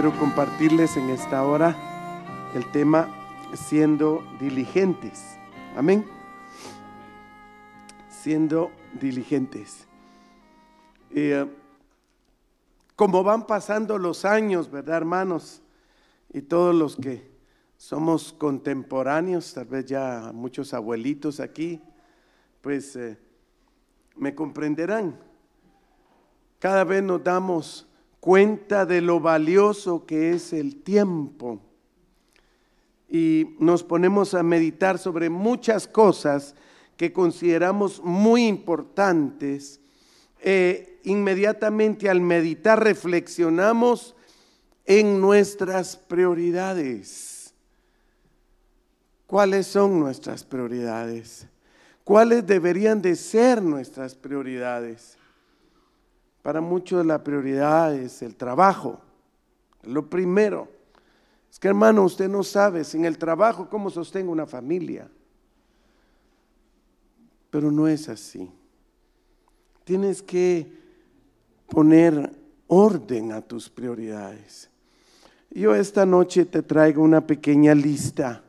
quiero compartirles en esta hora el tema siendo diligentes. Amén. Siendo diligentes. Eh, como van pasando los años, ¿verdad, hermanos? Y todos los que somos contemporáneos, tal vez ya muchos abuelitos aquí, pues eh, me comprenderán. Cada vez nos damos cuenta de lo valioso que es el tiempo y nos ponemos a meditar sobre muchas cosas que consideramos muy importantes. Eh, inmediatamente al meditar reflexionamos en nuestras prioridades. ¿Cuáles son nuestras prioridades? ¿Cuáles deberían de ser nuestras prioridades? Para muchos la prioridad es el trabajo, lo primero. Es que hermano, usted no sabe sin el trabajo cómo sostengo una familia. Pero no es así. Tienes que poner orden a tus prioridades. Yo esta noche te traigo una pequeña lista.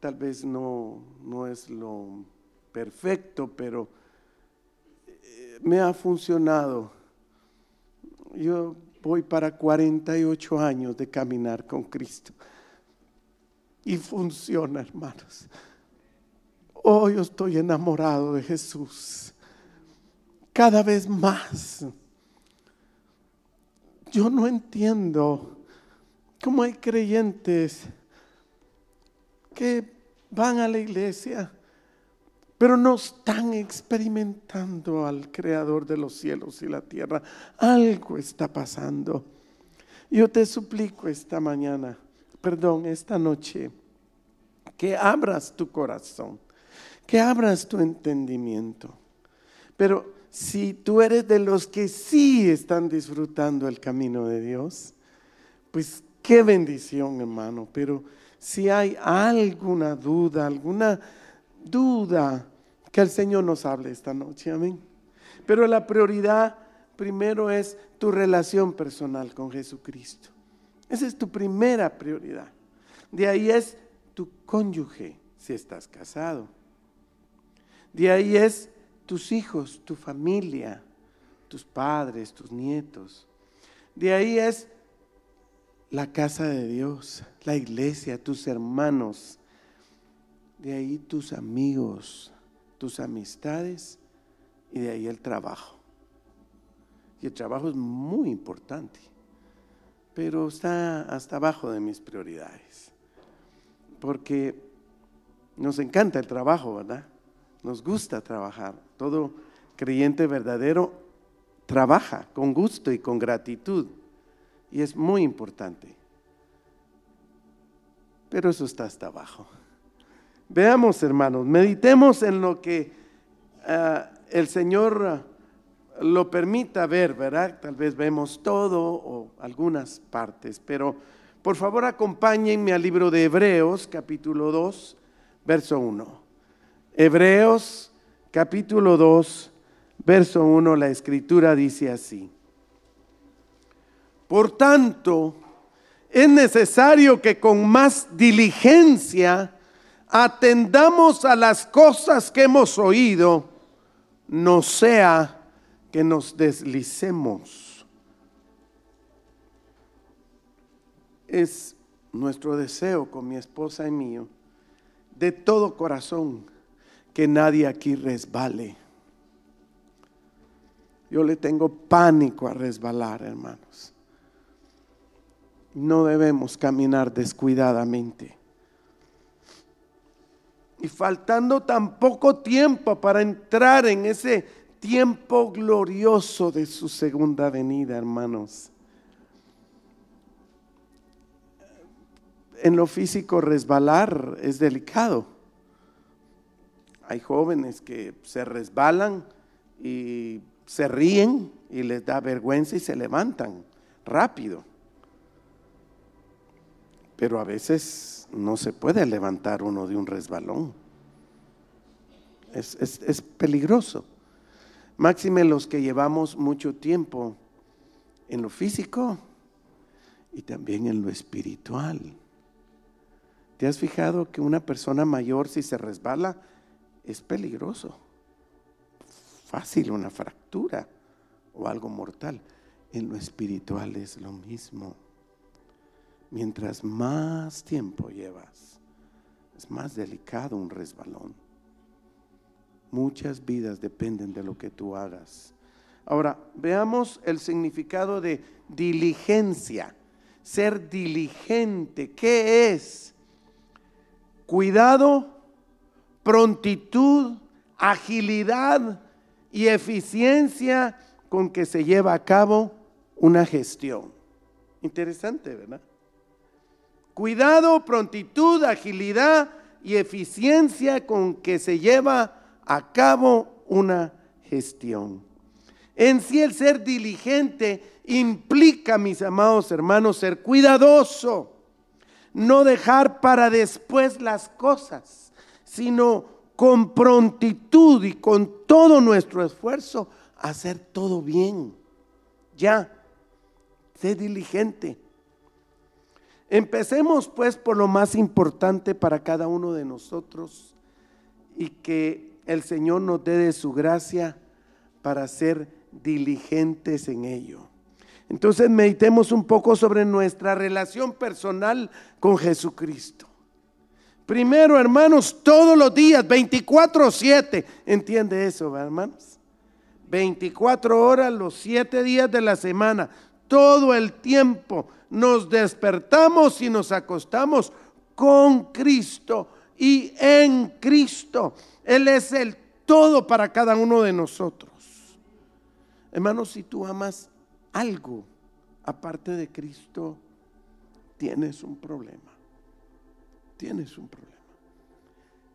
Tal vez no, no es lo perfecto, pero me ha funcionado. Yo voy para 48 años de caminar con Cristo. Y funciona, hermanos. Oh, yo estoy enamorado de Jesús. Cada vez más. Yo no entiendo cómo hay creyentes que van a la iglesia pero no están experimentando al creador de los cielos y la tierra. Algo está pasando. Yo te suplico esta mañana, perdón, esta noche, que abras tu corazón, que abras tu entendimiento. Pero si tú eres de los que sí están disfrutando el camino de Dios, pues qué bendición, hermano. Pero si hay alguna duda, alguna duda, que el Señor nos hable esta noche, amén. Pero la prioridad primero es tu relación personal con Jesucristo. Esa es tu primera prioridad. De ahí es tu cónyuge, si estás casado. De ahí es tus hijos, tu familia, tus padres, tus nietos. De ahí es la casa de Dios, la iglesia, tus hermanos. De ahí tus amigos, tus amistades y de ahí el trabajo. Y el trabajo es muy importante, pero está hasta abajo de mis prioridades. Porque nos encanta el trabajo, ¿verdad? Nos gusta trabajar. Todo creyente verdadero trabaja con gusto y con gratitud. Y es muy importante. Pero eso está hasta abajo. Veamos, hermanos, meditemos en lo que ah, el Señor ah, lo permita ver, ¿verdad? Tal vez vemos todo o algunas partes, pero por favor acompáñenme al libro de Hebreos, capítulo 2, verso 1. Hebreos, capítulo 2, verso 1, la escritura dice así. Por tanto, es necesario que con más diligencia atendamos a las cosas que hemos oído, no sea que nos deslicemos. Es nuestro deseo con mi esposa y mío, de todo corazón, que nadie aquí resbale. Yo le tengo pánico a resbalar, hermanos. No debemos caminar descuidadamente y faltando tan poco tiempo para entrar en ese tiempo glorioso de su segunda venida, hermanos. En lo físico resbalar es delicado. Hay jóvenes que se resbalan y se ríen y les da vergüenza y se levantan rápido. Pero a veces no se puede levantar uno de un resbalón. Es, peligroso. Máxime los que llevamos mucho tiempo en lo físico, y también en lo espiritual. ¿Te has fijado que una persona mayor si se resbala es peligroso? Fácil una fractura o algo mortal. En lo espiritual es lo mismo. Mientras más tiempo llevas, es más delicado un resbalón. Muchas vidas dependen de lo que tú hagas. Ahora, veamos el significado de diligencia. Ser diligente, ¿qué es? Cuidado, prontitud, agilidad y eficiencia con que se lleva a cabo una gestión. Interesante, ¿verdad? Cuidado, prontitud, agilidad y eficiencia con que se lleva a cabo una gestión. En sí el ser diligente implica, mis amados hermanos, ser cuidadoso, no dejar para después las cosas, sino con prontitud y con todo nuestro esfuerzo hacer todo bien. Ya, sé diligente. Empecemos pues por lo más importante para cada uno de nosotros y que el Señor nos dé de su gracia para ser diligentes en ello. Entonces meditemos un poco sobre nuestra relación personal con Jesucristo. Primero, hermanos, todos los días, 24/7, ¿entiende eso, hermanos? 24 horas, los 7 días de la semana, todo el tiempo nos despertamos y nos acostamos con Cristo y en Cristo. Él es el todo para cada uno de nosotros. Hermanos, si tú amas algo aparte de Cristo, tienes un problema. Tienes un problema.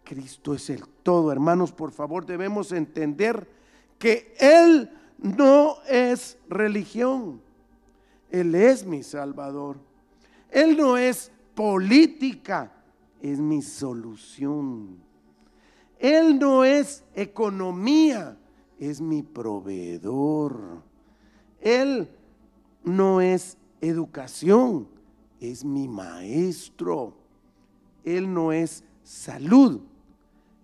Cristo es el todo. Hermanos, por favor, debemos entender que Él no es religión. Él es mi Salvador. Él no es política, es mi solución. Él no es economía, es mi proveedor. Él no es educación, es mi maestro. Él no es salud,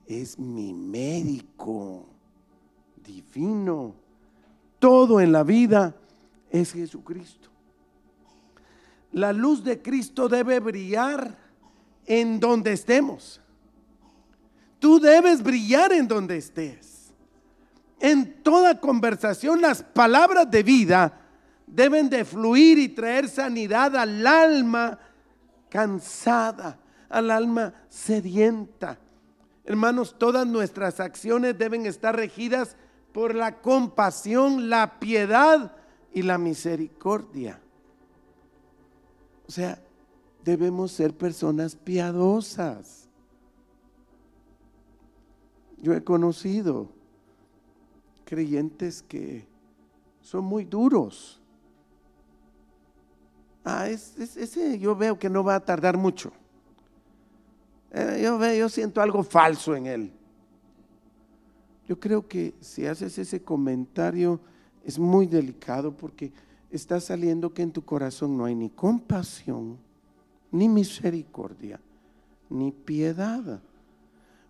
es mi médico divino. Todo en la vida es Jesucristo. La luz de Cristo debe brillar en donde estemos. Tú debes brillar en donde estés. En toda conversación las palabras de vida deben de fluir y traer sanidad al alma cansada, al alma sedienta. Hermanos, todas nuestras acciones deben estar regidas por la compasión, la piedad y la misericordia. O sea, debemos ser personas piadosas. Yo he conocido creyentes que son muy duros. Ah, ese yo veo que no va a tardar mucho. Eh, yo, veo, yo siento algo falso en él. Yo creo que si haces ese comentario es muy delicado porque está saliendo que en tu corazón no hay ni compasión, ni misericordia, ni piedad.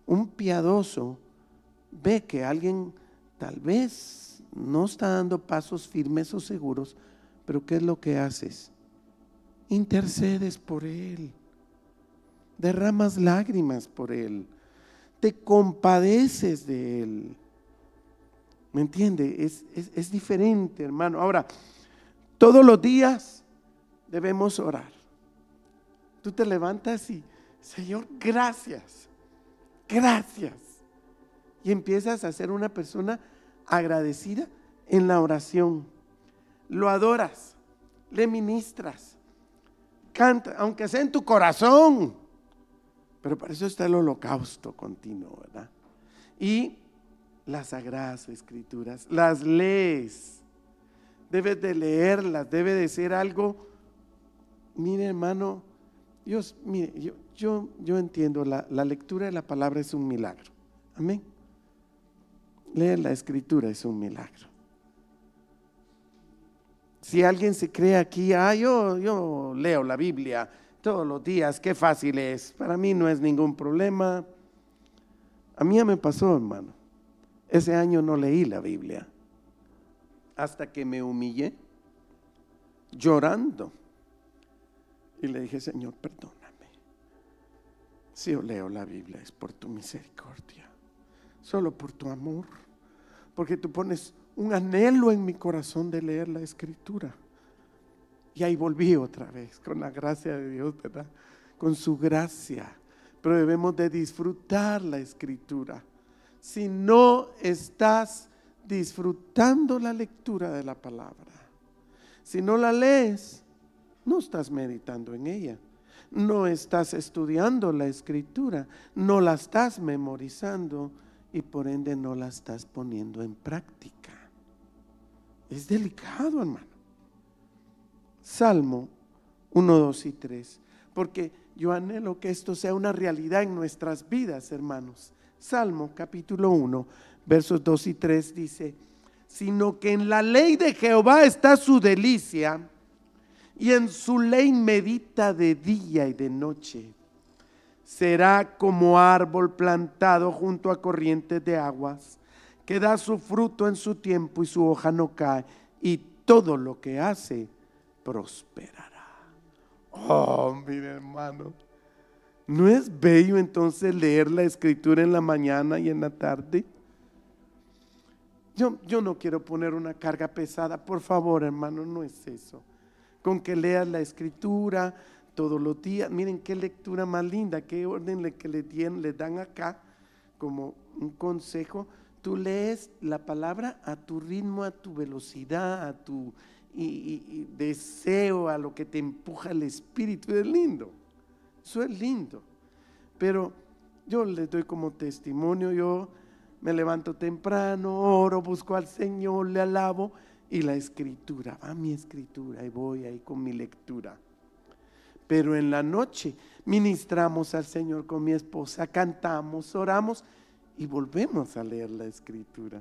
Un piadoso ve que alguien tal vez no está dando pasos firmes o seguros, pero ¿qué es lo que haces? Intercedes por él, derramas lágrimas por él, te compadeces de él. ¿Me entiende? Es, es diferente, hermano. Ahora, todos los días debemos orar. Tú te levantas y, Señor, gracias, gracias y empiezas a ser una persona agradecida en la oración. Lo adoras, le ministras, canta, aunque sea en tu corazón. Pero para eso está el holocausto continuo, ¿verdad? Y las sagradas escrituras, las lees. Debes de leerlas, debe de ser algo. Mire, hermano, Dios, mire, yo, yo, yo entiendo, la, la lectura de la palabra es un milagro. Amén. Leer la escritura es un milagro. Si alguien se cree aquí, ah, yo, yo leo la Biblia todos los días, qué fácil es. Para mí no es ningún problema. A mí ya me pasó, hermano. Ese año no leí la Biblia. Hasta que me humillé, llorando. Y le dije, Señor, perdóname. Si yo leo la Biblia es por tu misericordia, solo por tu amor, porque tú pones un anhelo en mi corazón de leer la escritura. Y ahí volví otra vez, con la gracia de Dios, ¿verdad? Con su gracia. Pero debemos de disfrutar la escritura. Si no estás disfrutando la lectura de la palabra, si no la lees, no estás meditando en ella, no estás estudiando la escritura, no la estás memorizando y por ende no la estás poniendo en práctica. Es delicado, hermano. Salmo 1, 2 y 3. Porque yo anhelo que esto sea una realidad en nuestras vidas, hermanos. Salmo capítulo 1, versos 2 y 3 dice, sino que en la ley de Jehová está su delicia y en su ley medita de día y de noche. Será como árbol plantado junto a corrientes de aguas, que da su fruto en su tiempo y su hoja no cae, y todo lo que hace prosperará. Oh, mire hermano, ¿no es bello entonces leer la escritura en la mañana y en la tarde? Yo, yo no quiero poner una carga pesada, por favor hermano, no es eso. Con que leas la escritura todos los días, miren qué lectura más linda, qué orden le, que le, le dan acá como un consejo. Tú lees la palabra a tu ritmo, a tu velocidad, a tu y, deseo, a lo que te empuja el espíritu. Es lindo, eso es lindo. Pero yo le doy como testimonio, yo me levanto temprano, oro, busco al Señor, le alabo y la escritura, va mi escritura y voy ahí con mi lectura. Pero en la noche ministramos al Señor con mi esposa, cantamos, oramos y volvemos a leer la escritura.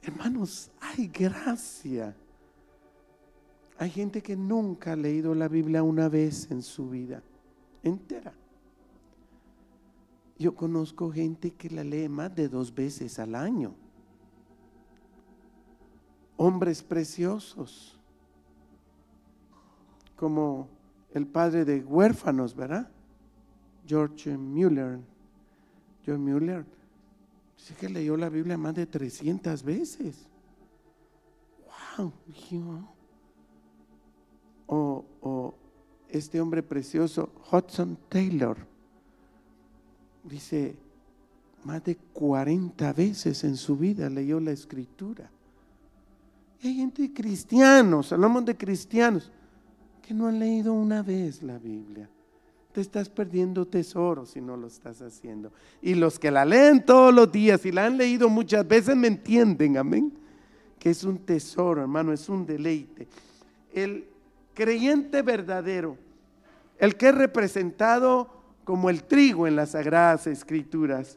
Hermanos, hay gracia. Hay gente que nunca ha leído la Biblia una vez en su vida entera. Yo conozco gente que la lee más de dos veces al año. Hombres preciosos, como el padre de huérfanos, ¿verdad? George Mueller. George Mueller Dice que leyó la Biblia más de 300 veces. ¡Wow! O, o este hombre precioso, Hudson Taylor, dice, más de 40 veces en su vida leyó la escritura. Y hay gente cristianos, hablamos de cristianos, que no han leído una vez la Biblia te estás perdiendo tesoro si no lo estás haciendo. Y los que la leen todos los días y la han leído muchas veces me entienden, amén. Que es un tesoro, hermano, es un deleite. El creyente verdadero, el que es representado como el trigo en las sagradas escrituras,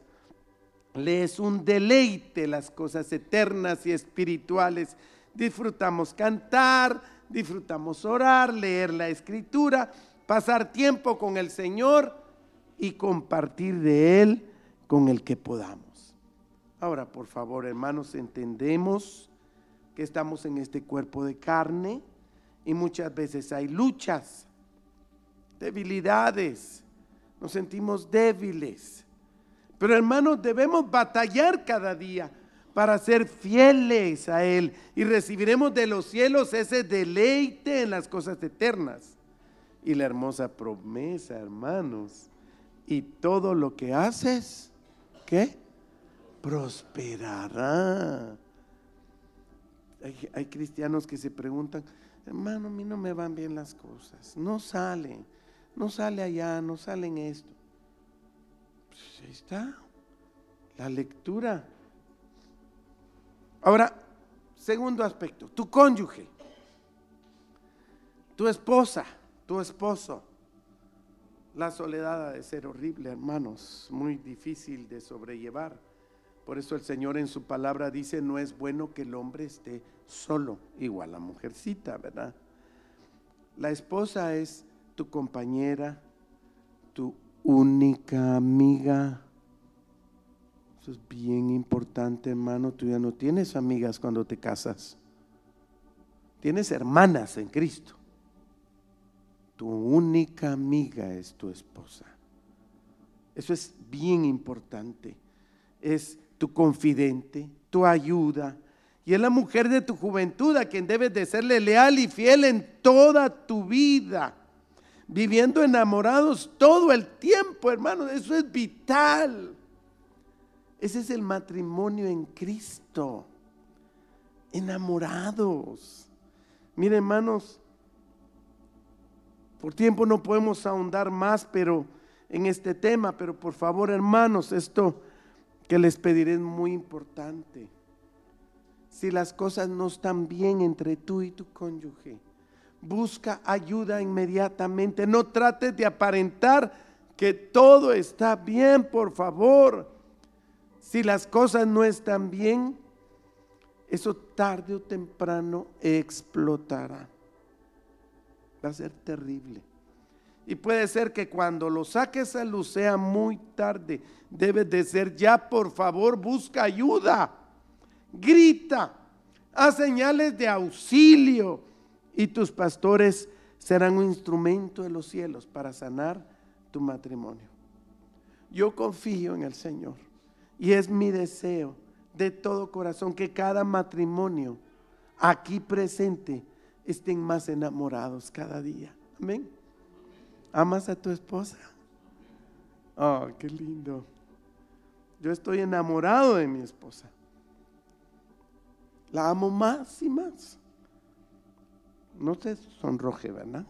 le es un deleite las cosas eternas y espirituales. Disfrutamos cantar, disfrutamos orar, leer la escritura pasar tiempo con el Señor y compartir de Él con el que podamos. Ahora, por favor, hermanos, entendemos que estamos en este cuerpo de carne y muchas veces hay luchas, debilidades, nos sentimos débiles. Pero hermanos, debemos batallar cada día para ser fieles a Él y recibiremos de los cielos ese deleite en las cosas eternas y la hermosa promesa, hermanos. Y todo lo que haces, ¿qué? Prosperará. Hay, cristianos que se preguntan, hermano, a mí no me van bien las cosas, no salen, no sale allá, no salen esto. Pues ahí está, la lectura. Ahora, segundo aspecto, tu cónyuge, tu esposa tu esposo. La soledad ha de ser horrible, hermanos, muy difícil de sobrellevar. Por eso el Señor en su palabra dice, no es bueno que el hombre esté solo, igual la mujercita, ¿verdad? La esposa es tu compañera, tu única amiga. Eso es bien importante, hermano. Tú ya no tienes amigas cuando te casas. Tienes hermanas en Cristo. Tu única amiga es tu esposa. Eso es bien importante. Es tu confidente, tu ayuda. Y es la mujer de tu juventud a quien debes de serle leal y fiel en toda tu vida. Viviendo enamorados todo el tiempo, hermano. Eso es vital. Ese es el matrimonio en Cristo. Enamorados. Miren, hermanos, por tiempo no podemos ahondar más, pero en este tema, pero por favor, hermanos, esto que les pediré es muy importante. Si las cosas no están bien entre tú y tu cónyuge, busca ayuda inmediatamente. No trates de aparentar que todo está bien, por favor. Si las cosas no están bien, eso tarde o temprano explotará. Va a ser terrible. Y puede ser que cuando lo saques a luz sea muy tarde. Debe de ser ya, por favor, busca ayuda. Grita, haz señales de auxilio. Y tus pastores serán un instrumento de los cielos para sanar tu matrimonio. Yo confío en el Señor. Y es mi deseo de todo corazón que cada matrimonio aquí presente estén más enamorados cada día. Amén. ¿Amas a tu esposa? Oh, qué lindo. Yo estoy enamorado de mi esposa. La amo más y más. No te sonroje, ¿verdad?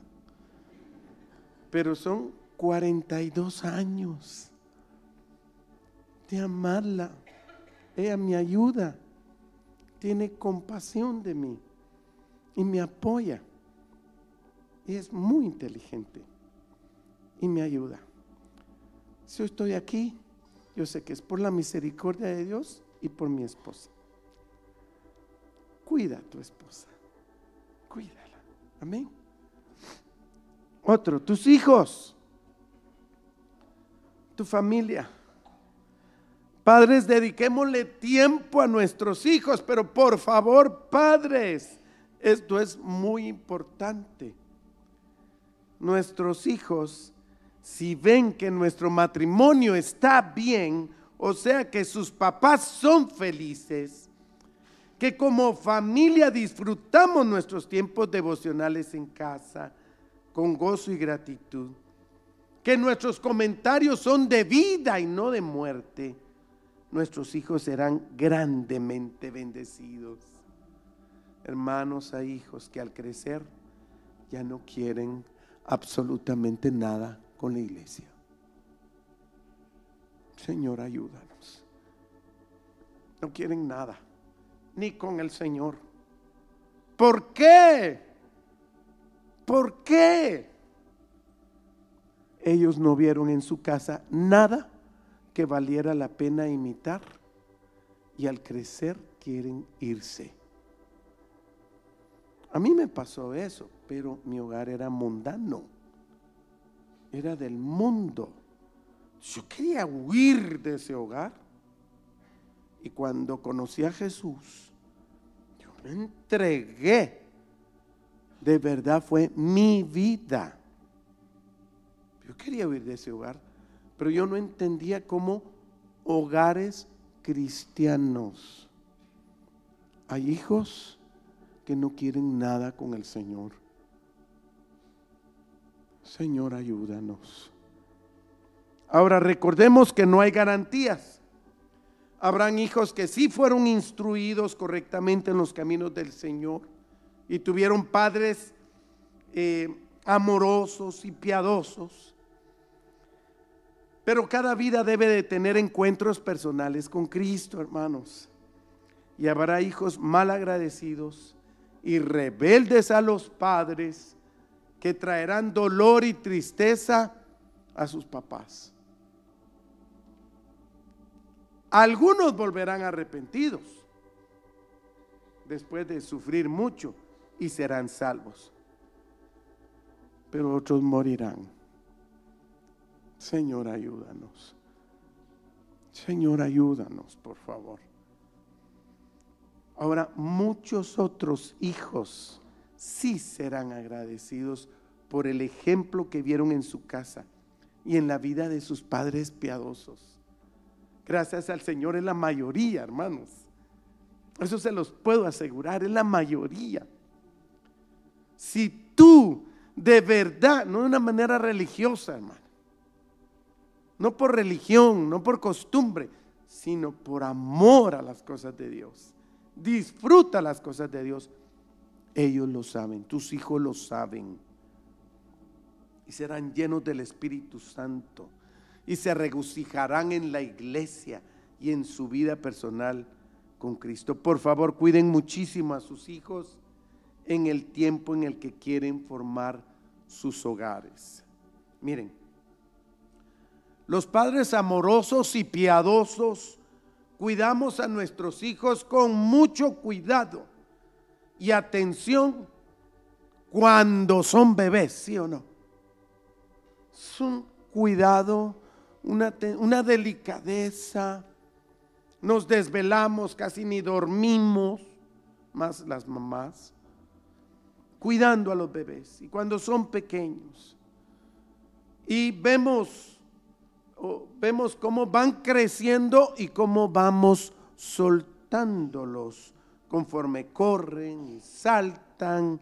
Pero son 42 años de amarla. Ella me ayuda, tiene compasión de mí y me apoya. Y es muy inteligente y me ayuda. Si yo estoy aquí, yo sé que es por la misericordia de Dios y por mi esposa. Cuida a tu esposa. Amén. Otro, tus hijos, tu familia. Padres, dediquémosle tiempo a nuestros hijos, pero por favor, padres, esto es muy importante. Nuestros hijos si ven que nuestro matrimonio está bien, o sea que sus papás son felices, que como familia disfrutamos nuestros tiempos devocionales en casa con gozo y gratitud, que nuestros comentarios son de vida y no de muerte, nuestros hijos serán grandemente bendecidos. Hermanos a hijos que al crecer ya no quieren absolutamente nada con la iglesia. Señor, ayúdanos. No quieren nada, ni con el Señor. ¿Por qué? ¿Por qué? Ellos no vieron en su casa nada que valiera la pena imitar y al crecer quieren irse. A mí me pasó eso, pero mi hogar era mundano era del mundo. Yo quería huir de ese hogar. Y cuando conocí a Jesús, entregué. De verdad fue mi vida. Yo quería huir de ese hogar, pero yo no entendía cómo hogares cristianos. Hay hijos que no quieren nada con el Señor. Señor, ayúdanos. Ahora recordemos que no hay garantías. Habrán hijos que sí fueron instruidos correctamente en los caminos del Señor y tuvieron padres eh, amorosos y piadosos. Pero cada vida debe de tener encuentros personales con Cristo, hermanos. Y habrá hijos mal agradecidos y rebeldes a los padres que traerán dolor y tristeza a sus papás. Algunos volverán arrepentidos después de sufrir mucho y serán salvos. Pero otros morirán. Señor, ayúdanos. Señor, ayúdanos, por favor. Ahora, muchos otros hijos sí serán agradecidos por el ejemplo que vieron en su casa y en la vida de sus padres piadosos. Gracias al Señor es la mayoría, hermanos. Eso se los puedo asegurar, es la mayoría. Si tú de verdad, no de una manera religiosa, hermano, no por religión, no por costumbre, sino por amor a las cosas de Dios, disfruta las cosas de Dios, ellos lo saben, tus hijos lo saben y serán llenos del Espíritu Santo y se regocijarán en la iglesia y en su vida personal con Cristo. Por favor, cuiden muchísimo a sus hijos en el tiempo en el que quieren formar sus hogares. Miren, los padres amorosos y piadosos cuidamos a nuestros hijos con mucho cuidado y atención cuando son bebés, ¿sí o no? Es un cuidado, una, una delicadeza. Nos desvelamos, casi ni dormimos, más las mamás, cuidando a los bebés. Y cuando son pequeños, y vemos, vemos cómo van creciendo y cómo vamos soltándolos conforme corren y saltan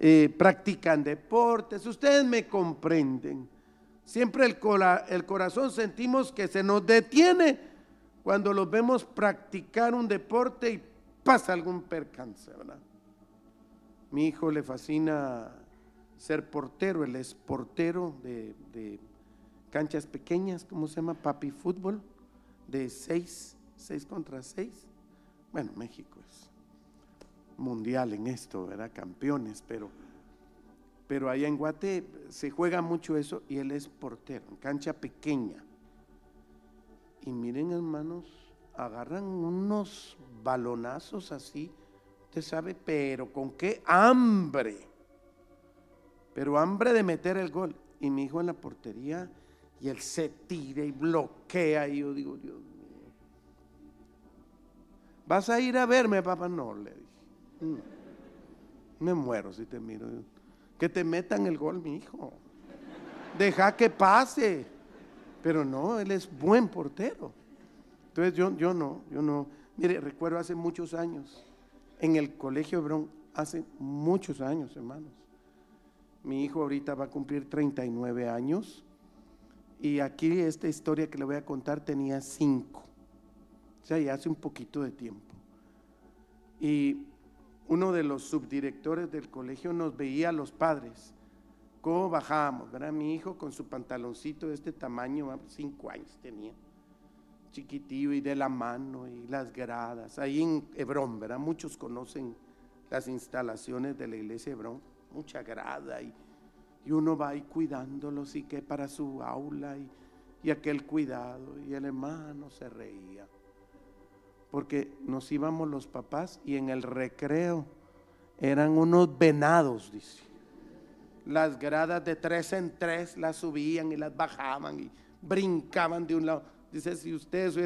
eh, practican deportes, ustedes me comprenden. Siempre el, el corazón sentimos que se nos detiene cuando los vemos practicar un deporte y pasa algún percance, ¿verdad? Mi hijo le fascina ser portero, él es portero de, de canchas pequeñas, ¿cómo se llama? Papi fútbol, de seis, seis contra seis. Bueno, México es mundial en esto, ¿verdad? Campeones, pero, pero allá en Guate se juega mucho eso y él es portero, en cancha pequeña. Y miren hermanos, agarran unos balonazos así, usted sabe, pero con qué hambre, pero hambre de meter el gol. Y mi hijo en la portería y él se tira y bloquea y yo digo, Dios mío, ¿vas a ir a verme, papá? No, le dije. Mm. Me muero si te miro. Que te metan el gol, mi hijo. Deja que pase. Pero no, él es buen portero. Entonces yo, yo no, yo no. Mire, recuerdo hace muchos años, en el colegio Hebrón, hace muchos años, hermanos. Mi hijo ahorita va a cumplir 39 años. Y aquí esta historia que le voy a contar tenía 5. O sea, ya hace un poquito de tiempo. Y uno de los subdirectores del colegio nos veía a los padres, cómo bajábamos. Mi hijo con su pantaloncito de este tamaño, cinco años tenía, chiquitillo y de la mano y las gradas, ahí en Hebrón, ¿verdad? Muchos conocen las instalaciones de la iglesia de Hebrón, mucha grada y, y uno va ahí cuidándolos y que para su aula y, y aquel cuidado. Y el hermano se reía porque nos íbamos los papás y en el recreo eran unos venados, dice. Las gradas de tres en tres las subían y las bajaban y brincaban de un lado. Dice, si ustedes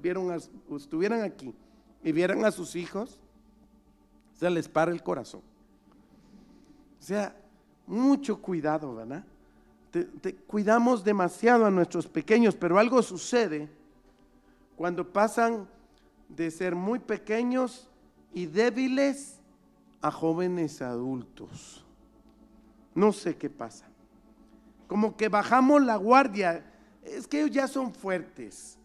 vieron estuvieran aquí y vieran a sus hijos, se les para el corazón. O sea, mucho cuidado, ¿verdad? cuidamos demasiado a nuestros pequeños, pero algo sucede cuando pasan de ser muy pequeños y débiles a jóvenes adultos. No sé qué pasa. Como que bajamos la guardia. Es que ellos ya son fuertes.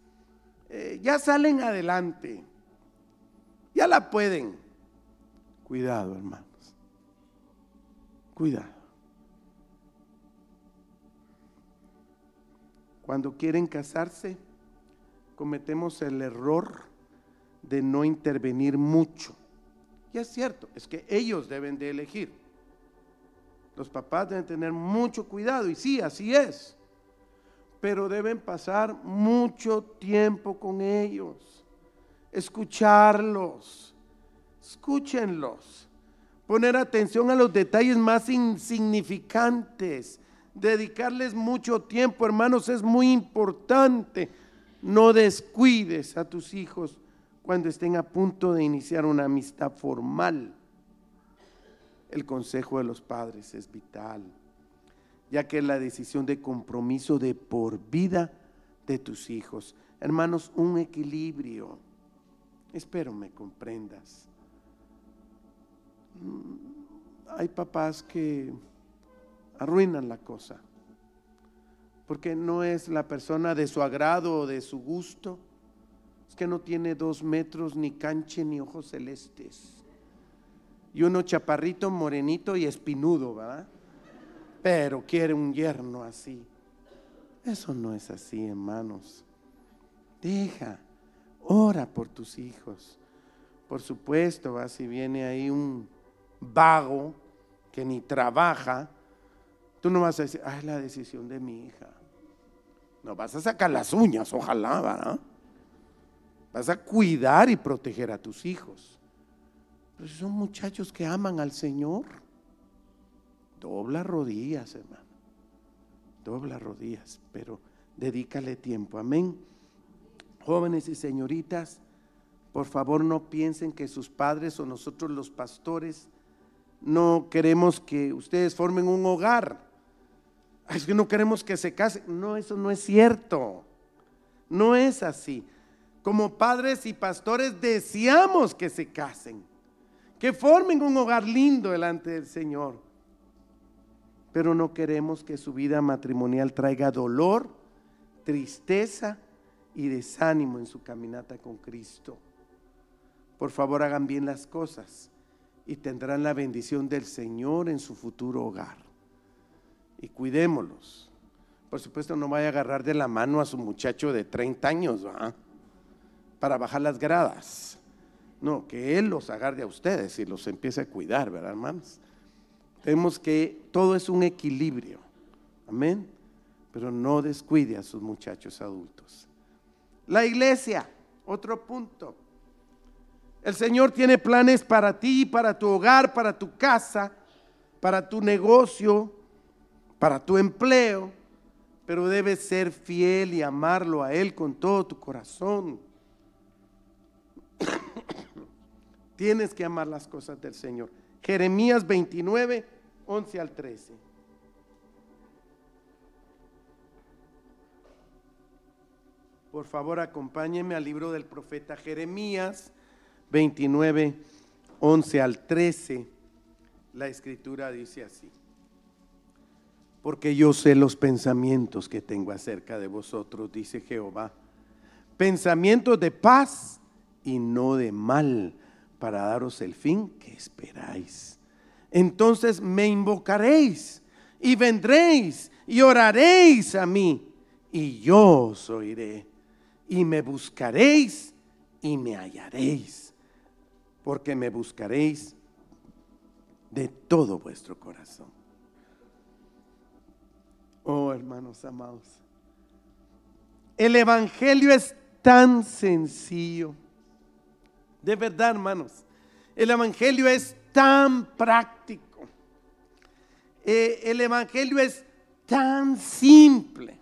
Eh, ya salen adelante. Ya la pueden. Cuidado, hermanos. Cuidado. Cuando quieren casarse, cometemos el error de no intervenir mucho. Y es cierto, es que ellos deben de elegir. Los papás deben tener mucho cuidado y sí, así es. pero deben pasar mucho tiempo con ellos, escucharlos, escúchenlos, poner atención a los detalles más insignificantes, dedicarles mucho tiempo, hermanos, es muy importante. No descuides a tus hijos cuando estén a punto de iniciar una amistad formal. El consejo de los padres es vital ya que es la decisión de compromiso de por vida de tus hijos. Hermanos, un equilibrio. Espero me comprendas. Mm, hay papás que arruinan la cosa, porque no es la persona de su agrado o de su gusto. Que no tiene dos metros, ni canche, ni ojos celestes. Y uno chaparrito, morenito y espinudo, ¿verdad? pero quiere un yerno así. Eso no es así, hermanos. Deja, ora por tus hijos. Por supuesto, va si viene ahí un vago que ni trabaja, tú no vas a decir, ah, es la decisión de mi hija. No, vas a sacar las uñas, ojalá, ¿verdad? Vas a cuidar y proteger a tus hijos. Pero si son muchachos que aman al Señor, Dobla rodillas, hermano. Dobla rodillas, pero dedícale tiempo. Amén. Jóvenes y señoritas, por favor no piensen que sus padres o nosotros los pastores no queremos que ustedes formen un hogar. Es que no queremos que se casen. No, eso no es cierto. No es así. Como padres y pastores deseamos que se casen, que formen un hogar lindo delante del Señor pero no queremos que su vida matrimonial traiga dolor, tristeza y desánimo en su caminata con Cristo. Por favor, hagan bien las cosas y tendrán la bendición del Señor en su futuro hogar. Y cuidémoslos. Por supuesto, no vaya a agarrar de la mano a su muchacho de 30 años para bajar las gradas. No, que Él los agarre a ustedes y los empiece a cuidar, ¿verdad, hermanos? Vemos que todo es un equilibrio. Amén. Pero no descuide a sus muchachos adultos. La iglesia, otro punto. El Señor tiene planes para ti, para tu hogar, para tu casa, para tu negocio, para tu empleo, pero debes ser fiel y amarlo a Él con todo tu corazón. Tienes que amar las cosas del Señor. Jeremías 29, 11 al 13. Por favor, acompáñenme al libro del profeta Jeremías 29, 11 al 13. La escritura dice así. Porque yo sé los pensamientos que tengo acerca de vosotros, dice Jehová. Pensamientos de paz y no de mal para daros el fin que esperáis. Entonces me invocaréis y vendréis y oraréis a mí y yo os oiré y me buscaréis y me hallaréis, porque me buscaréis de todo vuestro corazón. Oh hermanos amados, el Evangelio es tan sencillo. De verdad, hermanos. El Evangelio es tan práctico. Eh, el Evangelio es tan simple.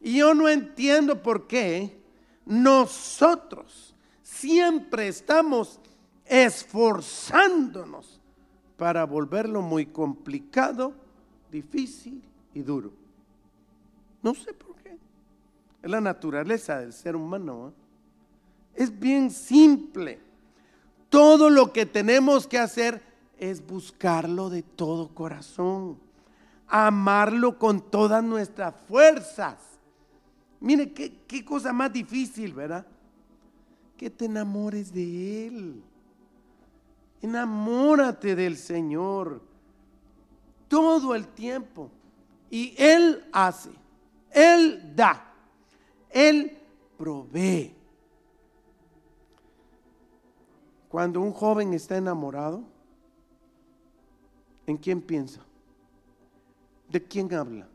Y yo no entiendo por qué nosotros siempre estamos esforzándonos para volverlo muy complicado, difícil y duro. No sé por qué. Es la naturaleza del ser humano. ¿eh? Es bien simple. Todo lo que tenemos que hacer es buscarlo de todo corazón, amarlo con todas nuestras fuerzas. Mire, qué, cosa más difícil, ¿verdad? Que te enamores de Él. Enamórate del Señor todo el tiempo. Y Él hace, Él da, Él provee. Cuando un joven está enamorado, ¿en quién piensa? ¿De quién habla?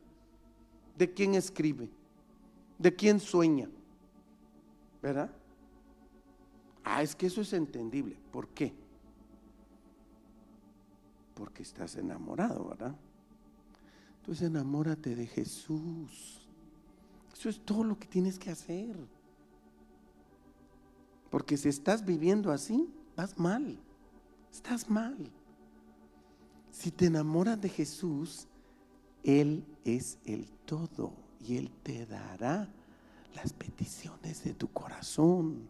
¿De quién escribe? ¿De quién sueña? ¿Verdad? Ah, es que eso es entendible. ¿Por qué? Porque estás enamorado, ¿verdad? Entonces enamórate de Jesús. Eso es todo lo que tienes que hacer. Porque si estás viviendo así, vas mal. Estás mal. Si te enamoras de Jesús, Él es el todo y Él te dará las peticiones de tu corazón.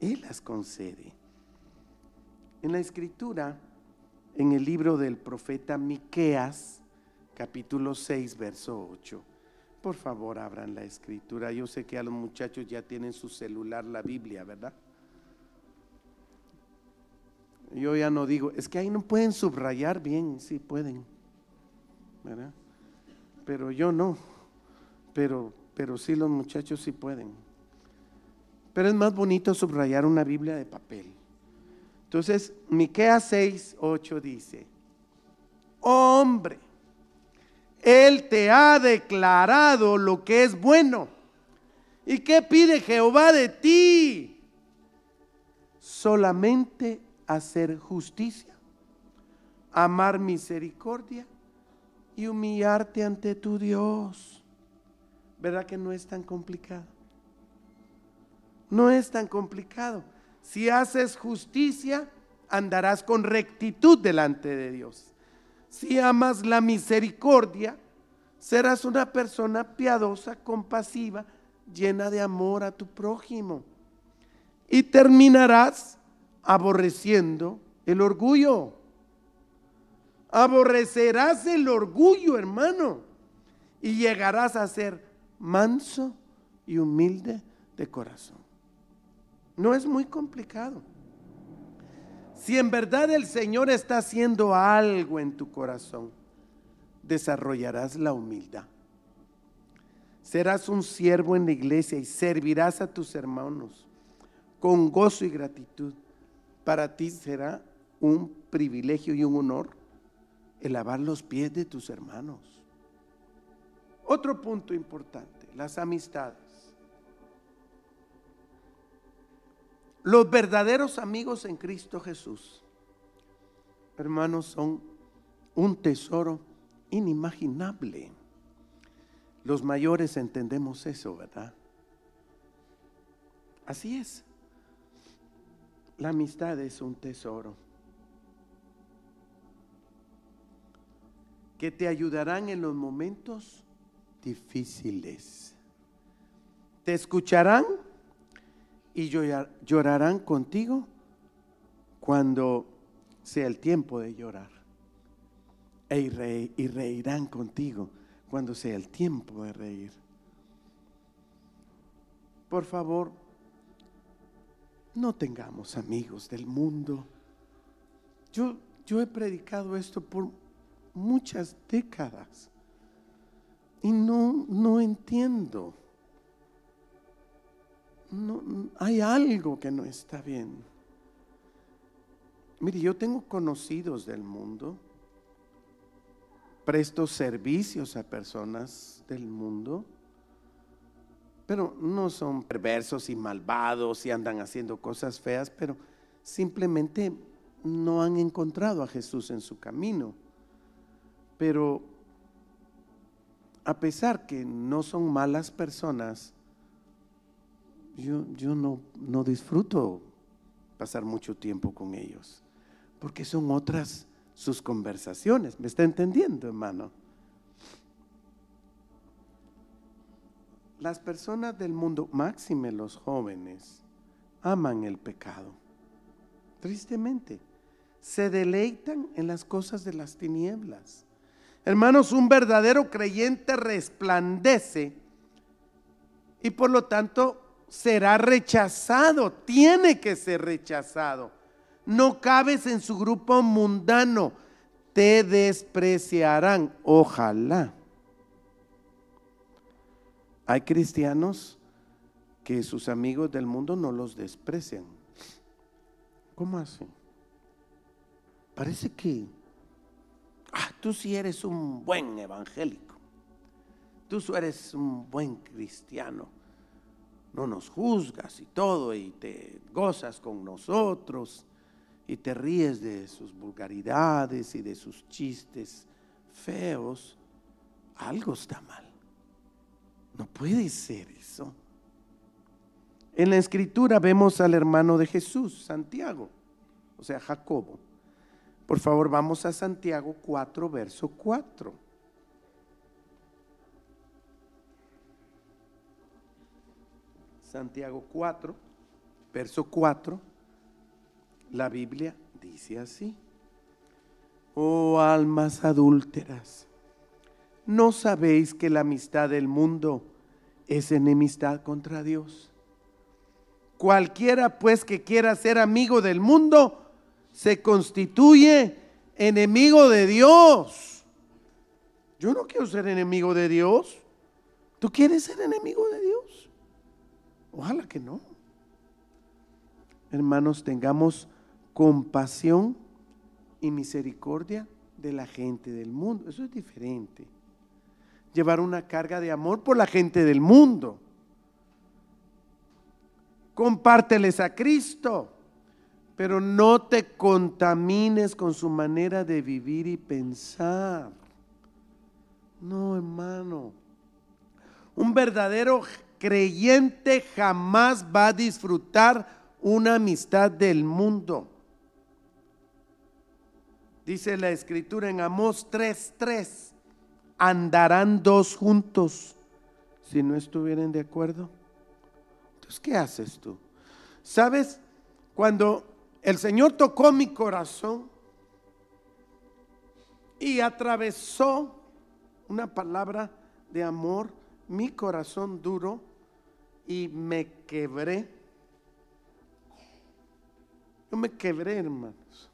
Él las concede. En la escritura, en el libro del profeta Miqueas, capítulo 6, verso 8. Por favor, abran la escritura. Yo sé que a los muchachos ya tienen su celular la Biblia, ¿verdad? Yo ya no digo, es que ahí no pueden subrayar bien, sí pueden, ¿verdad? Pero yo no, pero, pero sí los muchachos sí pueden. Pero es más bonito subrayar una Biblia de papel. Entonces, Miqueas 6, 8 dice, hombre, él te ha declarado lo que es bueno. ¿Y qué pide Jehová de ti? Solamente hacer justicia, amar misericordia y humillarte ante tu Dios. ¿Verdad que no es tan complicado? No es tan complicado. Si haces justicia, andarás con rectitud delante de Dios. Si amas la misericordia, serás una persona piadosa, compasiva, llena de amor a tu prójimo. Y terminarás aborreciendo el orgullo. Aborrecerás el orgullo, hermano, y llegarás a ser manso y humilde de corazón. No es muy complicado. Si en verdad el Señor está haciendo algo en tu corazón, desarrollarás la humildad. Serás un siervo en la iglesia y servirás a tus hermanos con gozo y gratitud. Para ti será un privilegio y un honor el lavar los pies de tus hermanos. Otro punto importante, las amistades. Los verdaderos amigos en Cristo Jesús, hermanos, son un tesoro inimaginable. Los mayores entendemos eso, ¿verdad? Así es. La amistad es un tesoro que te ayudarán en los momentos difíciles. Te escucharán y llorarán contigo cuando sea el tiempo de llorar. E y reirán contigo cuando sea el tiempo de reír. Por favor, no tengamos amigos del mundo. Yo, yo he predicado esto por muchas décadas y no, no entiendo no, hay algo que no está bien. Mire, yo tengo conocidos del mundo, presto servicios a personas del mundo, pero no son perversos y malvados y andan haciendo cosas feas, pero simplemente no han encontrado a Jesús en su camino. Pero a pesar que no son malas personas, yo, no, no disfruto pasar mucho tiempo con ellos, porque son otras sus conversaciones. ¿Me está entendiendo, hermano? Las personas del mundo, máxime los jóvenes, aman el pecado. Tristemente, se deleitan en las cosas de las tinieblas. Hermanos, un verdadero creyente resplandece y por lo tanto será rechazado, tiene que ser rechazado. No cabes en su grupo mundano, te despreciarán, ojalá. Hay cristianos que sus amigos del mundo no los desprecian. ¿Cómo así? Parece que, ah, tú sí eres un buen evangélico. tú eres un buen cristiano. No nos juzgas y todo y te gozas con nosotros y te ríes de sus vulgaridades y de sus chistes feos. Algo está mal. No puede ser eso. En la escritura vemos al hermano de Jesús, Santiago, o sea, Jacobo. Por favor, vamos a Santiago 4, verso 4. Santiago 4, verso 4, la Biblia dice así. Oh almas adúlteras, ¿no sabéis que la amistad del mundo es enemistad contra Dios? Cualquiera pues que quiera ser amigo del mundo se constituye enemigo de Dios. Yo no quiero ser enemigo de Dios. ¿Tú quieres ser enemigo de Dios? Ojalá que no. Hermanos, tengamos compasión y misericordia de la gente del mundo. Eso es diferente. Llevar una carga de amor por la gente del mundo. Compárteles a Cristo, pero no te contamines con su manera de vivir y pensar. No, hermano. Un verdadero creyente jamás va a disfrutar una amistad del mundo. Dice la escritura en Amós 3:3, andarán dos juntos si no estuvieran de acuerdo. Entonces, ¿qué haces tú? ¿Sabes? Cuando el Señor tocó mi corazón y atravesó una palabra de amor, mi corazón duro, y me quebré. Yo me quebré, hermanos.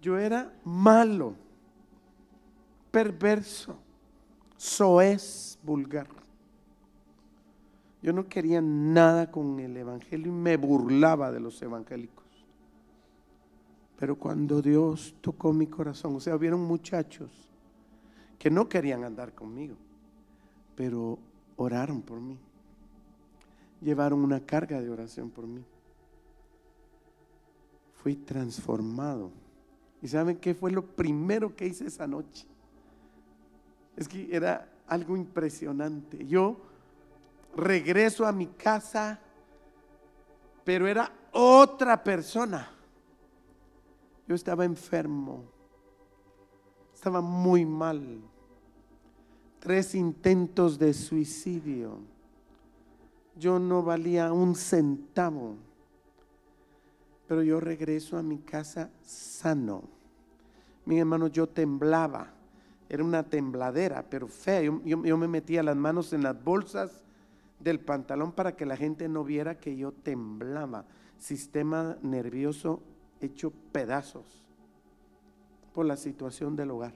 Yo era malo, perverso, soez, vulgar. Yo no quería nada con el Evangelio y me burlaba de los evangélicos. Pero cuando Dios tocó mi corazón, o sea, hubieron muchachos que no querían andar conmigo, pero oraron por mí. Llevaron una carga de oración por mí. Fui transformado. ¿Y saben qué fue lo primero que hice esa noche? Es que era algo impresionante. Yo regreso a mi casa, pero era otra persona. Yo estaba enfermo, estaba muy mal. Tres intentos de suicidio. Yo no valía un centavo, pero yo regreso a mi casa sano. Mi hermano, yo temblaba. Era una tembladera, pero fea. Yo, me metía las manos en las bolsas del pantalón para que la gente no viera que yo temblaba. Sistema nervioso hecho pedazos por la situación del hogar.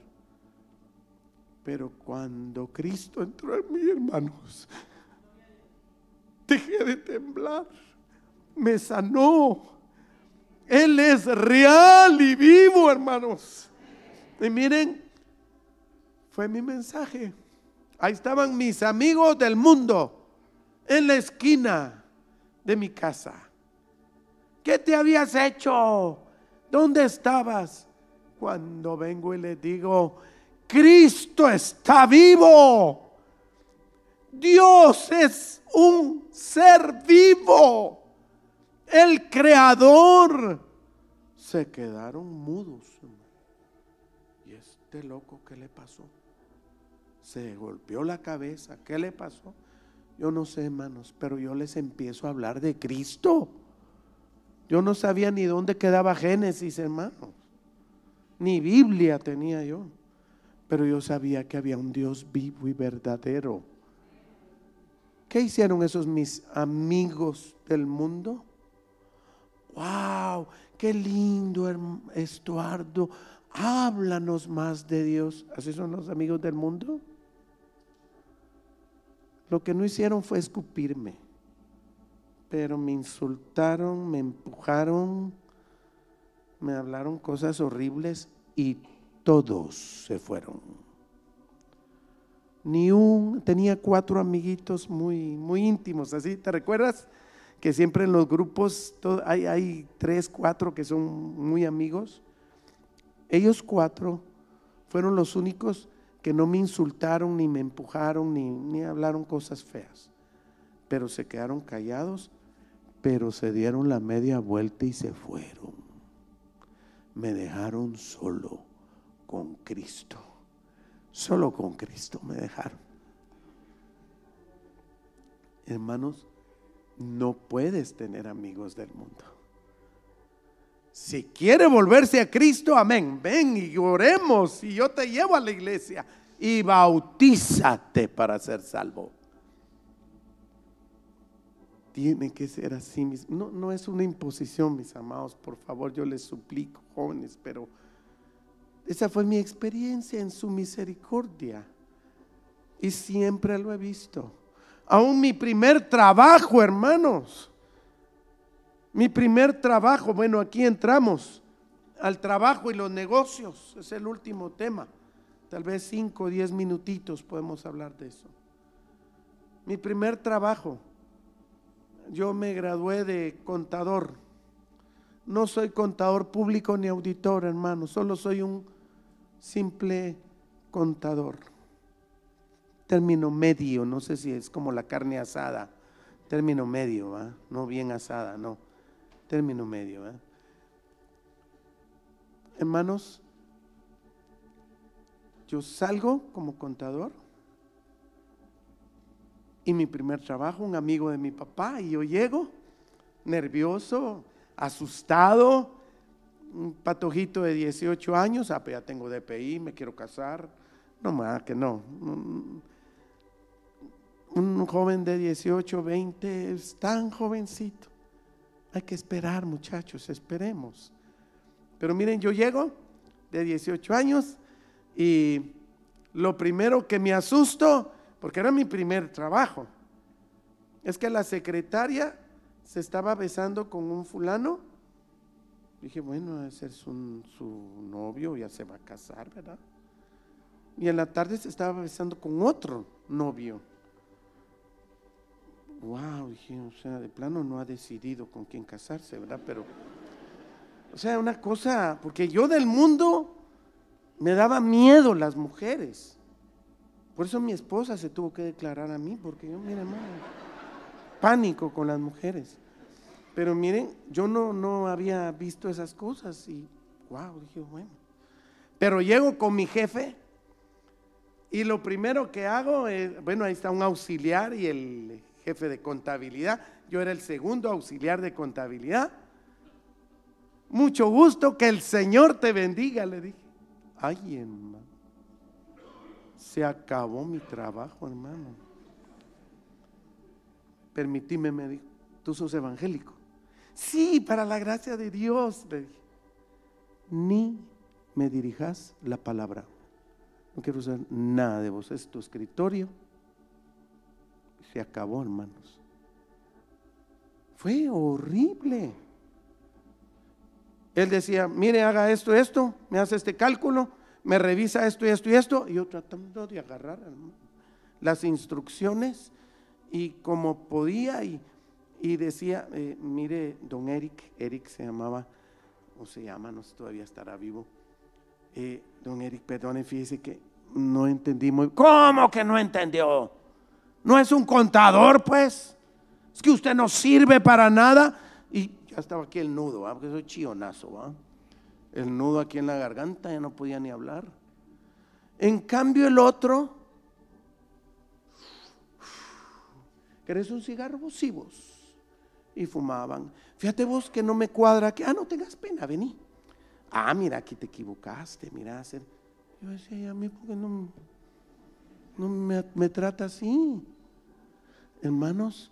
Pero cuando Cristo entró en mí, hermanos, dejé de temblar. Me sanó. Él es real y vivo, hermanos. Y miren, fue mi mensaje. Ahí estaban mis amigos del mundo en la esquina de mi casa. ¿Qué te habías hecho? ¿Dónde estabas? Cuando vengo y le digo, Cristo está vivo. Dios es un ser vivo. El creador. Se quedaron mudos. ¿Y este loco qué le pasó? Se golpeó la cabeza. ¿Qué le pasó? Yo no sé, hermanos, pero yo les empiezo a hablar de Cristo. Yo no sabía ni dónde quedaba Génesis, hermanos. Ni Biblia tenía yo. Pero yo sabía que había un Dios vivo y verdadero. ¿Qué hicieron esos mis amigos del mundo? ¡Wow! ¡Qué lindo, Estuardo! Háblanos más de Dios. ¿Así son los amigos del mundo? Lo que no hicieron fue escupirme, pero me insultaron, me empujaron, me hablaron cosas horribles y todos se fueron. ni un, tenía cuatro amiguitos muy, muy íntimos, así, ¿te recuerdas? Que siempre en los grupos hay, hay tres, cuatro que son muy amigos. Ellos cuatro fueron los únicos que no me insultaron, ni me empujaron, ni, ni hablaron cosas feas. Pero se quedaron callados, pero se dieron la media vuelta y se fueron. Me dejaron solo con Cristo. Solo con Cristo me dejaron. Hermanos, no puedes tener amigos del mundo. Si quiere volverse a Cristo, amén. Ven y oremos y yo te llevo a la iglesia y bautízate para ser salvo. Tiene que ser así. No, no es una imposición, mis amados. Por favor, yo les suplico, jóvenes, pero esa fue mi experiencia en su misericordia. Y siempre lo he visto. Aún mi primer trabajo, hermanos. Mi primer trabajo, bueno, aquí entramos al trabajo y los negocios. Es el último tema. Tal vez cinco o diez minutitos podemos hablar de eso. Mi primer trabajo. Yo me gradué de contador. No soy contador público ni auditor, hermano. Solo soy un simple contador. Término medio, no sé si es como la carne asada. Término medio, no bien asada, no. Término medio. Hermanos, yo salgo como contador y mi primer trabajo, un amigo de mi papá, y yo llego nervioso, asustado, un patojito de 18 años, ah, pues ya tengo DPI, me quiero casar. No más que no. Un joven de 18, 20 es tan jovencito. Hay que esperar, muchachos, esperemos. Pero miren, yo llego de 18 años y lo primero que me asusto, porque era mi primer trabajo, es que la secretaria se estaba besando con un fulano Dije, bueno, ese es un, su novio, ya se va a casar, ¿verdad? Y en la tarde se estaba besando con otro novio. Wow, dije, o sea, de plano no ha decidido con quién casarse, ¿verdad? Pero, o sea, una cosa, porque yo del mundo me daba miedo las mujeres. Por eso mi esposa se tuvo que declarar a mí, porque yo, mire, hermano, pánico con las mujeres. Pero miren, yo no, no había visto esas cosas y, wow, dije, bueno. Pero llego con mi jefe y lo primero que hago es, bueno, ahí está un auxiliar y el jefe de contabilidad. Yo era el segundo auxiliar de contabilidad. Mucho gusto, que el Señor te bendiga, le dije. Ay, hermano. Se acabó mi trabajo, hermano. Permitime, me dijo, tú sos evangélico. Sí, para la gracia de Dios. Ni me dirijas la palabra. No quiero usar nada de vos. Es tu escritorio. Se acabó, hermanos. Fue horrible. Él decía, mire, haga esto, esto, me hace este cálculo, me revisa esto y esto y esto. Y yo tratando de agarrar las instrucciones y como podía y y decía, eh, mire, don Eric, Eric se llamaba, o se llama, no sé, todavía estará vivo. Eh, don Eric, perdone, fíjese que no entendí muy. ¿Cómo que no entendió? No es un contador, pues. Es que usted no sirve para nada. Y ya estaba aquí el nudo, porque soy chionazo, El nudo aquí en la garganta, ya no podía ni hablar. En cambio, el otro, ¿querés un cigarro? Sí, vos y fumaban. Fíjate vos que no me cuadra que, ah, no tengas pena, vení. Ah, mira, aquí te equivocaste, mira, hacer. Yo decía, a mí, ¿por qué no, no me, me trata así? Hermanos,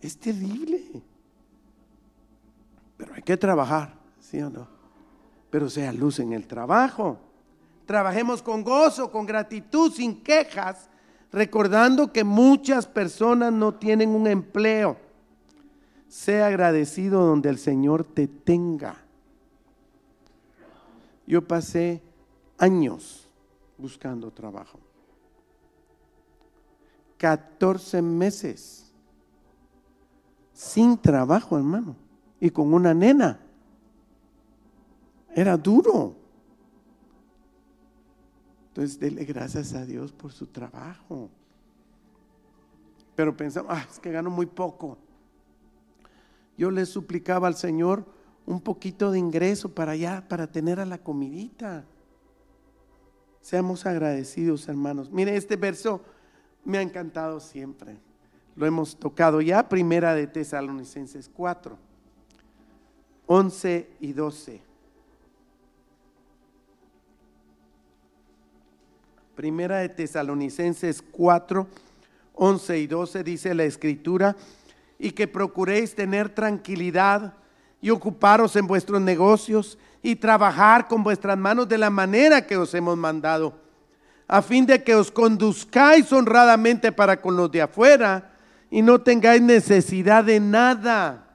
es terrible. Pero hay que trabajar, ¿sí o no? Pero sea luz en el trabajo. Trabajemos con gozo, con gratitud, sin quejas, recordando que muchas personas no tienen un empleo. Sea agradecido donde el Señor te tenga. Yo pasé años buscando trabajo. 14 meses sin trabajo, hermano, y con una nena. Era duro. Entonces, dele gracias a Dios por su trabajo. Pero pensamos, ah, es que gano muy poco. Yo le suplicaba al Señor un poquito de ingreso para allá, para tener a la comidita. Seamos agradecidos, hermanos. Mire, este verso me ha encantado siempre. Lo hemos tocado ya, primera de Tesalonicenses 4, 11 y 12. Primera de Tesalonicenses 4, 11 y 12 dice la escritura, y que procuréis tener tranquilidad y ocuparos en vuestros negocios y trabajar con vuestras manos de la manera que os hemos mandado, a fin de que os conduzcáis honradamente para con los de afuera y no tengáis necesidad de nada.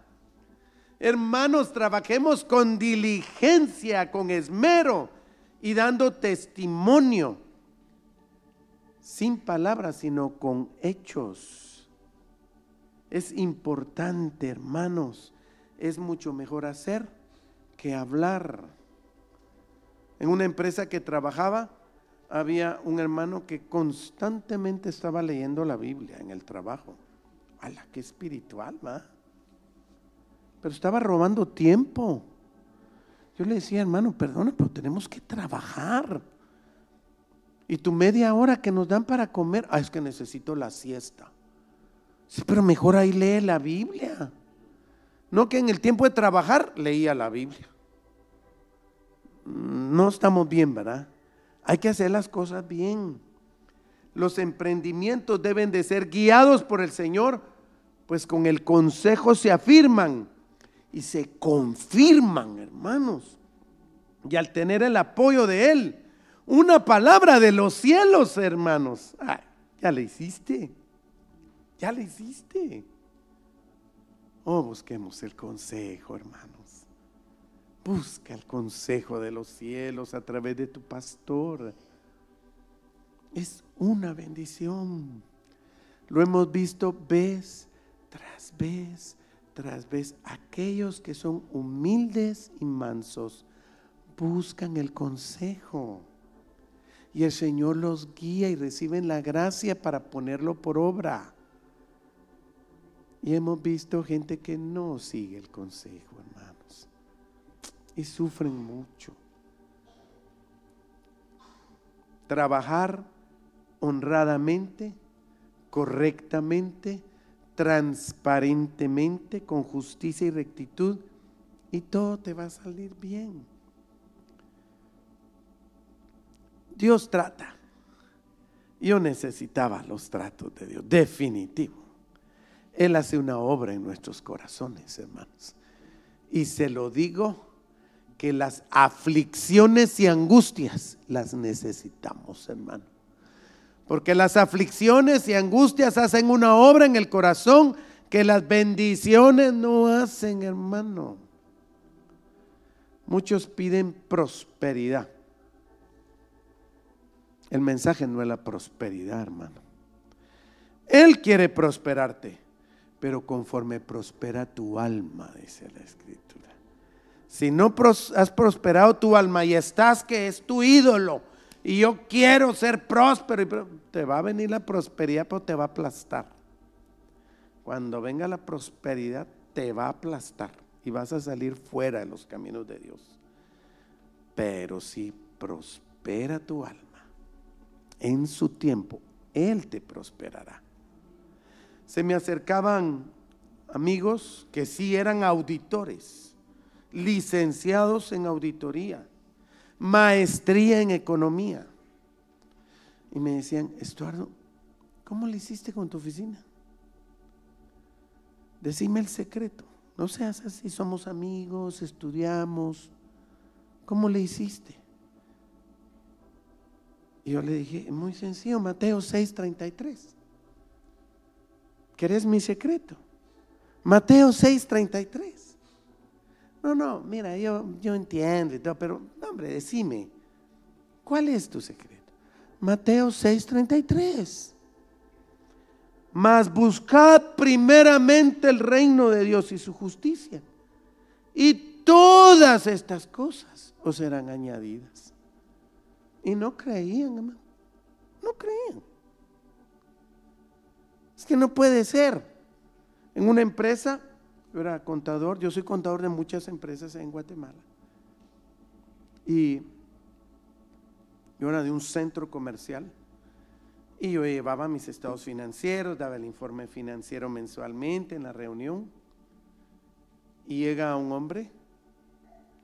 Hermanos, trabajemos con diligencia, con esmero y dando testimonio, sin palabras, sino con hechos. Es importante, hermanos, es mucho mejor hacer que hablar. En una empresa que trabajaba, había un hermano que constantemente estaba leyendo la Biblia en el trabajo. ¡Hala, qué espiritual, va! Pero estaba robando tiempo. Yo le decía, hermano, perdona, pero tenemos que trabajar. Y tu media hora que nos dan para comer, ah, es que necesito la siesta. Sí, pero mejor ahí lee la Biblia. No que en el tiempo de trabajar leía la Biblia. No estamos bien, ¿verdad? Hay que hacer las cosas bien. Los emprendimientos deben de ser guiados por el Señor, pues con el consejo se afirman y se confirman, hermanos. Y al tener el apoyo de Él, una palabra de los cielos, hermanos. ya le hiciste. Ya le hiciste. Oh, busquemos el consejo, hermanos. Busca el consejo de los cielos a través de tu pastor. Es una bendición. Lo hemos visto vez tras vez tras vez. Aquellos que son humildes y mansos buscan el consejo. Y el Señor los guía y reciben la gracia para ponerlo por obra. Y hemos visto gente que no sigue el consejo, hermanos. Y sufren mucho. Trabajar honradamente, correctamente, transparentemente, con justicia y rectitud, y todo te va a salir bien. Dios trata. Yo necesitaba los tratos de Dios, definitivo. Él hace una obra en nuestros corazones, hermanos. Y se lo digo que las aflicciones y angustias las necesitamos, hermano. Porque las aflicciones y angustias hacen una obra en el corazón que las bendiciones no hacen, hermano. Muchos piden prosperidad. El mensaje no es la prosperidad, hermano. Él quiere prosperarte pero conforme prospera tu alma, dice la escritura. Si no has prosperado tu alma y estás que es tu ídolo y yo quiero ser próspero, te va a venir la prosperidad, pero te va a aplastar. Cuando venga la prosperidad, te va a aplastar y vas a salir fuera de los caminos de Dios. Pero si prospera tu alma, en su tiempo, Él te prosperará se me acercaban amigos que sí eran auditores, licenciados en auditoría, maestría en economía. Y me decían, Estuardo, ¿cómo le hiciste con tu oficina? Decime el secreto. No seas así, somos amigos, estudiamos. ¿Cómo le hiciste? Y yo le dije, muy sencillo, Mateo 6:33. ¿Querés mi secreto? Mateo 6:33. No, no, mira, yo, yo entiendo y todo, pero, hombre, decime, ¿cuál es tu secreto? Mateo 6:33. Mas buscad primeramente el reino de Dios y su justicia. Y todas estas cosas os serán añadidas. Y no creían, hermano. No creían. Es que no puede ser. En una empresa, yo era contador, yo soy contador de muchas empresas en Guatemala. Y yo era de un centro comercial. Y yo llevaba mis estados financieros, daba el informe financiero mensualmente en la reunión. Y llega un hombre,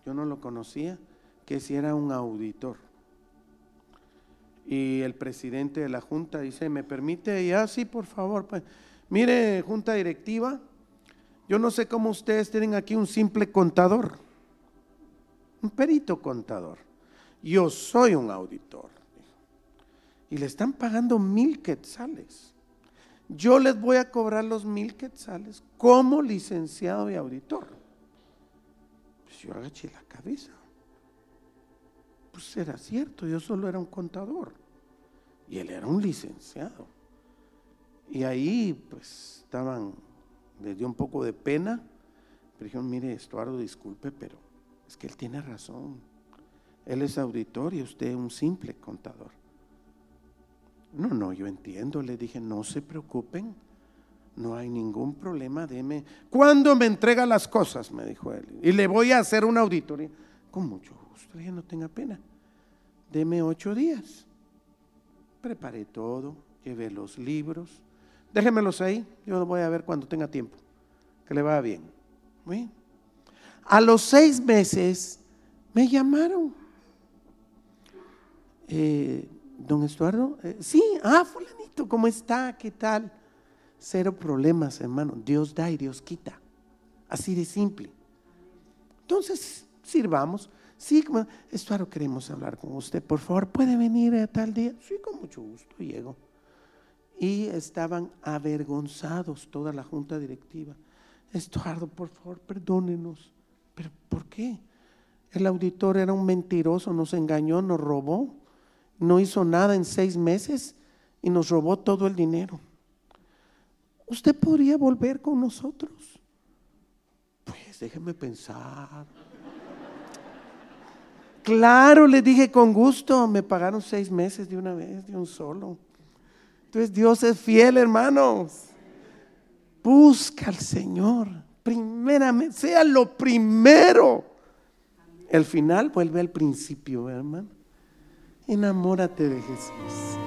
yo no lo conocía, que si era un auditor. Y el presidente de la junta dice, ¿me permite? Ya, sí, por favor. Pues, mire, junta directiva, yo no sé cómo ustedes tienen aquí un simple contador, un perito contador. Yo soy un auditor. Y le están pagando mil quetzales. Yo les voy a cobrar los mil quetzales como licenciado y auditor. Pues yo agaché la cabeza. Pues era cierto, yo solo era un contador. Y él era un licenciado. Y ahí pues estaban, les dio un poco de pena. Pero dijeron, mire, Estuardo, disculpe, pero es que él tiene razón. Él es auditor y usted es un simple contador. No, no, yo entiendo. Le dije, no se preocupen. No hay ningún problema. Deme. ¿Cuándo me entrega las cosas? Me dijo él. Y le voy a hacer una auditoría. Con mucho gusto. Le dije, no tenga pena. Deme ocho días. Preparé todo. Llevé los libros. Déjenmelos ahí. Yo voy a ver cuando tenga tiempo. Que le vaya bien. A los seis meses me llamaron eh, don Estuardo, eh, sí, ah, fulanito, ¿cómo está? ¿Qué tal? Cero problemas, hermano. Dios da y Dios quita. Así de simple. Entonces, sirvamos. Sí, Estuardo, queremos hablar con usted. Por favor, ¿puede venir a tal día? Sí, con mucho gusto, llego. Y estaban avergonzados toda la junta directiva. Estuardo, por favor, perdónenos. ¿Pero por qué? El auditor era un mentiroso, nos engañó, nos robó no hizo nada en seis meses y nos robó todo el dinero. ¿Usted podría volver con nosotros? Pues déjeme pensar. Claro, le dije con gusto, me pagaron seis meses de una vez, de un solo. Entonces Dios es fiel, hermanos. Busca al Señor, primeramente, sea lo primero. El final vuelve al principio, hermano. Enamórate de Jesús.